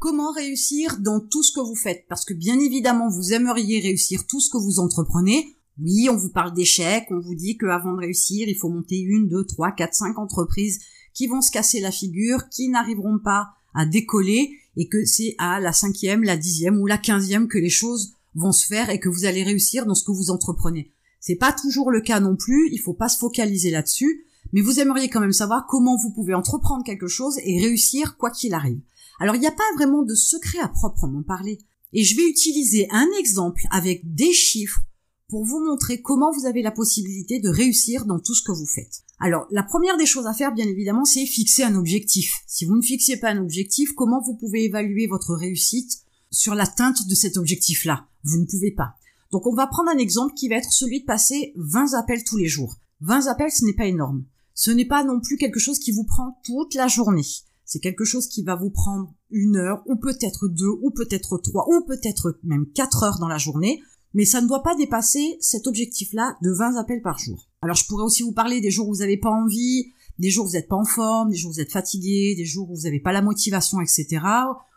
Comment réussir dans tout ce que vous faites Parce que bien évidemment, vous aimeriez réussir tout ce que vous entreprenez. Oui, on vous parle d'échecs, on vous dit qu'avant de réussir, il faut monter une, deux, trois, quatre, cinq entreprises qui vont se casser la figure, qui n'arriveront pas à décoller, et que c'est à la cinquième, la dixième ou la quinzième que les choses vont se faire et que vous allez réussir dans ce que vous entreprenez. C'est pas toujours le cas non plus, il faut pas se focaliser là-dessus, mais vous aimeriez quand même savoir comment vous pouvez entreprendre quelque chose et réussir quoi qu'il arrive. Alors il n'y a pas vraiment de secret à proprement parler. Et je vais utiliser un exemple avec des chiffres pour vous montrer comment vous avez la possibilité de réussir dans tout ce que vous faites. Alors, la première des choses à faire, bien évidemment, c'est fixer un objectif. Si vous ne fixez pas un objectif, comment vous pouvez évaluer votre réussite sur l'atteinte de cet objectif-là? Vous ne pouvez pas. Donc, on va prendre un exemple qui va être celui de passer 20 appels tous les jours. 20 appels, ce n'est pas énorme. Ce n'est pas non plus quelque chose qui vous prend toute la journée. C'est quelque chose qui va vous prendre une heure, ou peut-être deux, ou peut-être trois, ou peut-être même quatre heures dans la journée mais ça ne doit pas dépasser cet objectif-là de 20 appels par jour. Alors je pourrais aussi vous parler des jours où vous n'avez pas envie, des jours où vous n'êtes pas en forme, des jours où vous êtes fatigué, des jours où vous n'avez pas la motivation, etc.,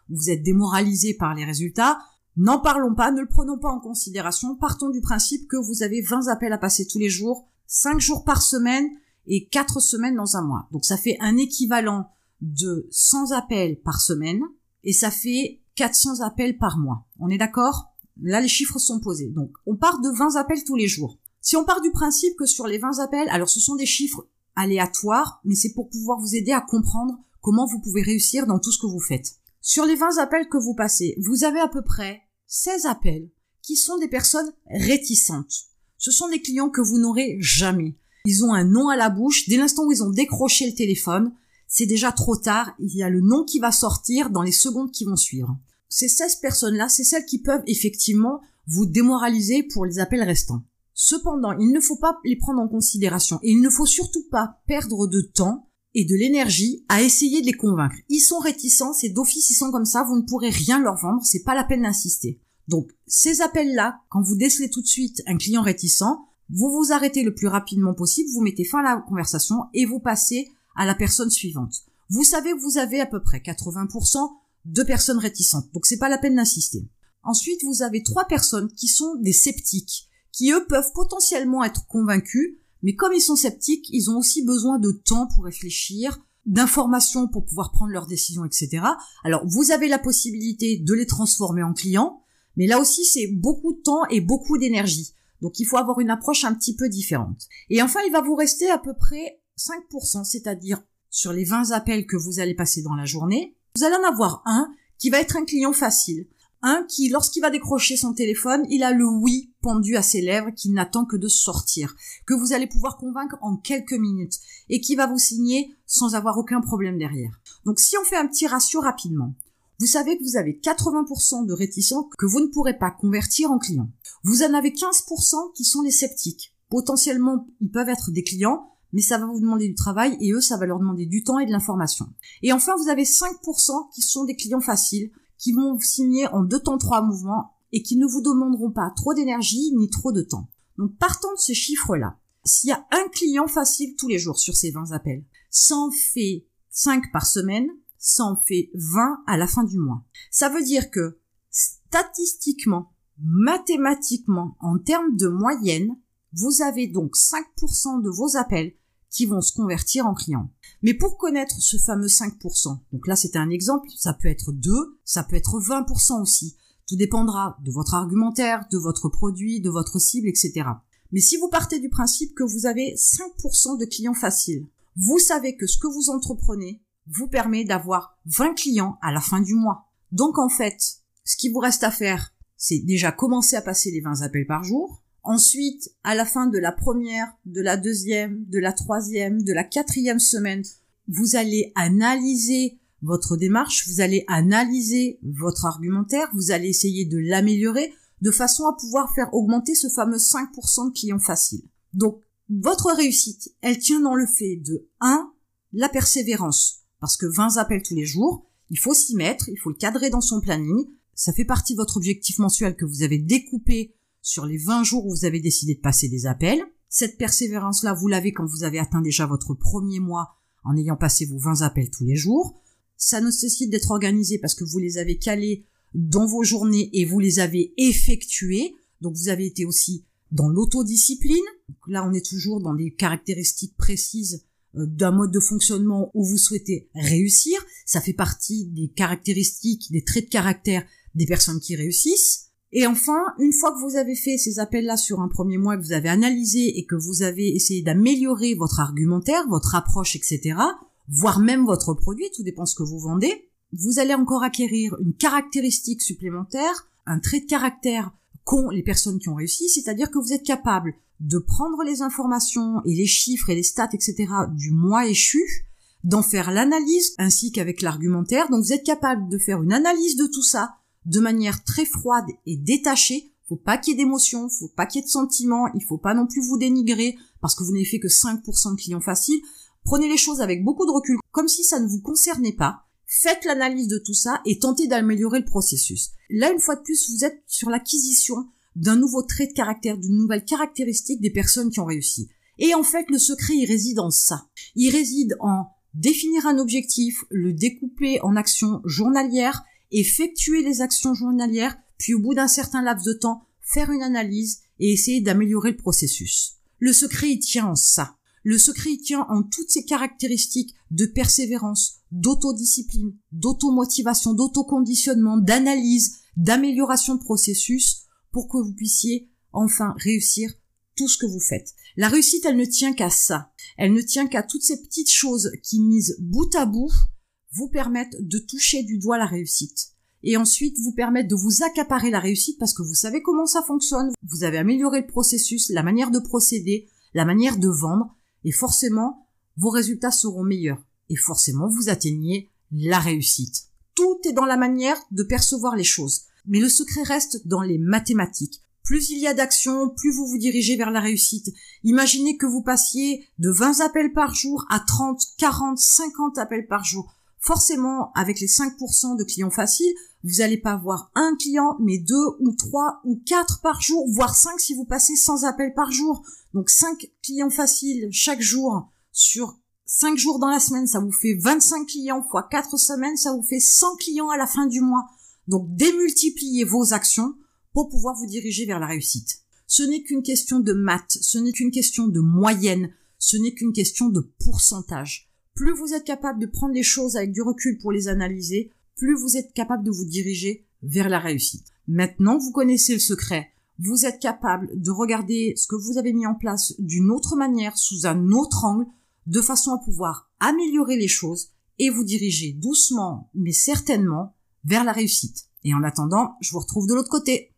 où vous êtes démoralisé par les résultats. N'en parlons pas, ne le prenons pas en considération, partons du principe que vous avez 20 appels à passer tous les jours, 5 jours par semaine et 4 semaines dans un mois. Donc ça fait un équivalent de 100 appels par semaine et ça fait 400 appels par mois. On est d'accord? Là, les chiffres sont posés. Donc, on part de 20 appels tous les jours. Si on part du principe que sur les 20 appels, alors ce sont des chiffres aléatoires, mais c'est pour pouvoir vous aider à comprendre comment vous pouvez réussir dans tout ce que vous faites. Sur les 20 appels que vous passez, vous avez à peu près 16 appels qui sont des personnes réticentes. Ce sont des clients que vous n'aurez jamais. Ils ont un nom à la bouche. Dès l'instant où ils ont décroché le téléphone, c'est déjà trop tard. Il y a le nom qui va sortir dans les secondes qui vont suivre ces 16 personnes-là, c'est celles qui peuvent effectivement vous démoraliser pour les appels restants. Cependant, il ne faut pas les prendre en considération et il ne faut surtout pas perdre de temps et de l'énergie à essayer de les convaincre. Ils sont réticents, c'est d'office, ils sont comme ça, vous ne pourrez rien leur vendre, c'est pas la peine d'insister. Donc, ces appels-là, quand vous décelez tout de suite un client réticent, vous vous arrêtez le plus rapidement possible, vous mettez fin à la conversation et vous passez à la personne suivante. Vous savez que vous avez à peu près 80% deux personnes réticentes. Donc c'est pas la peine d'insister. Ensuite, vous avez trois personnes qui sont des sceptiques, qui eux peuvent potentiellement être convaincus, mais comme ils sont sceptiques, ils ont aussi besoin de temps pour réfléchir, d'informations pour pouvoir prendre leurs décisions, etc. Alors vous avez la possibilité de les transformer en clients, mais là aussi c'est beaucoup de temps et beaucoup d'énergie. Donc il faut avoir une approche un petit peu différente. Et enfin, il va vous rester à peu près 5%, c'est-à-dire sur les 20 appels que vous allez passer dans la journée, vous allez en avoir un qui va être un client facile. Un qui, lorsqu'il va décrocher son téléphone, il a le oui pendu à ses lèvres, qui n'attend que de sortir, que vous allez pouvoir convaincre en quelques minutes, et qui va vous signer sans avoir aucun problème derrière. Donc si on fait un petit ratio rapidement, vous savez que vous avez 80% de réticents que vous ne pourrez pas convertir en clients. Vous en avez 15% qui sont les sceptiques. Potentiellement, ils peuvent être des clients, mais ça va vous demander du travail et eux, ça va leur demander du temps et de l'information. Et enfin, vous avez 5% qui sont des clients faciles, qui vont signer en deux temps trois mouvements et qui ne vous demanderont pas trop d'énergie ni trop de temps. Donc partant de ces chiffres-là, s'il y a un client facile tous les jours sur ces 20 appels, ça en fait 5 par semaine, ça en fait 20 à la fin du mois. Ça veut dire que statistiquement, mathématiquement, en termes de moyenne, vous avez donc 5% de vos appels qui vont se convertir en clients. Mais pour connaître ce fameux 5%, donc là c'est un exemple, ça peut être 2, ça peut être 20% aussi. Tout dépendra de votre argumentaire, de votre produit, de votre cible, etc. Mais si vous partez du principe que vous avez 5% de clients faciles, vous savez que ce que vous entreprenez vous permet d'avoir 20 clients à la fin du mois. Donc en fait, ce qui vous reste à faire, c'est déjà commencer à passer les 20 appels par jour, Ensuite, à la fin de la première, de la deuxième, de la troisième, de la quatrième semaine, vous allez analyser votre démarche, vous allez analyser votre argumentaire, vous allez essayer de l'améliorer de façon à pouvoir faire augmenter ce fameux 5% de clients faciles. Donc, votre réussite, elle tient dans le fait de 1. la persévérance. Parce que 20 appels tous les jours, il faut s'y mettre, il faut le cadrer dans son planning. Ça fait partie de votre objectif mensuel que vous avez découpé sur les 20 jours où vous avez décidé de passer des appels. Cette persévérance-là, vous l'avez quand vous avez atteint déjà votre premier mois en ayant passé vos 20 appels tous les jours. ça nécessite d'être organisé parce que vous les avez calés dans vos journées et vous les avez effectués. Donc vous avez été aussi dans l'autodiscipline. Là, on est toujours dans des caractéristiques précises euh, d'un mode de fonctionnement où vous souhaitez réussir. Ça fait partie des caractéristiques, des traits de caractère des personnes qui réussissent. Et enfin, une fois que vous avez fait ces appels-là sur un premier mois, que vous avez analysé et que vous avez essayé d'améliorer votre argumentaire, votre approche, etc., voire même votre produit, tout dépend ce que vous vendez, vous allez encore acquérir une caractéristique supplémentaire, un trait de caractère qu'ont les personnes qui ont réussi, c'est-à-dire que vous êtes capable de prendre les informations et les chiffres et les stats, etc. du mois échu, d'en faire l'analyse ainsi qu'avec l'argumentaire. Donc vous êtes capable de faire une analyse de tout ça de manière très froide et détachée. Faut pas qu'il y ait d'émotions, faut pas qu'il y ait de sentiments, il faut pas non plus vous dénigrer parce que vous n'avez fait que 5% de clients faciles. Prenez les choses avec beaucoup de recul, comme si ça ne vous concernait pas. Faites l'analyse de tout ça et tentez d'améliorer le processus. Là, une fois de plus, vous êtes sur l'acquisition d'un nouveau trait de caractère, d'une nouvelle caractéristique des personnes qui ont réussi. Et en fait, le secret, il réside en ça. Il réside en définir un objectif, le découper en actions journalières, effectuer les actions journalières, puis au bout d'un certain laps de temps, faire une analyse et essayer d'améliorer le processus. Le secret il tient en ça. Le secret il tient en toutes ces caractéristiques de persévérance, d'autodiscipline, d'automotivation, d'autoconditionnement, d'analyse, d'amélioration de processus pour que vous puissiez enfin réussir tout ce que vous faites. La réussite, elle ne tient qu'à ça. Elle ne tient qu'à toutes ces petites choses qui, mises bout à bout, vous permettent de toucher du doigt la réussite. Et ensuite vous permettre de vous accaparer la réussite parce que vous savez comment ça fonctionne, vous avez amélioré le processus, la manière de procéder, la manière de vendre, et forcément, vos résultats seront meilleurs. Et forcément, vous atteignez la réussite. Tout est dans la manière de percevoir les choses. Mais le secret reste dans les mathématiques. Plus il y a d'actions, plus vous vous dirigez vers la réussite. Imaginez que vous passiez de 20 appels par jour à 30, 40, 50 appels par jour forcément, avec les 5% de clients faciles, vous n'allez pas avoir un client, mais deux ou trois ou quatre par jour, voire cinq si vous passez 100 appels par jour. Donc cinq clients faciles chaque jour sur cinq jours dans la semaine, ça vous fait 25 clients fois quatre semaines, ça vous fait 100 clients à la fin du mois. Donc démultipliez vos actions pour pouvoir vous diriger vers la réussite. Ce n'est qu'une question de maths, ce n'est qu'une question de moyenne, ce n'est qu'une question de pourcentage plus vous êtes capable de prendre les choses avec du recul pour les analyser, plus vous êtes capable de vous diriger vers la réussite. Maintenant vous connaissez le secret, vous êtes capable de regarder ce que vous avez mis en place d'une autre manière, sous un autre angle, de façon à pouvoir améliorer les choses et vous diriger doucement, mais certainement, vers la réussite. Et en attendant, je vous retrouve de l'autre côté.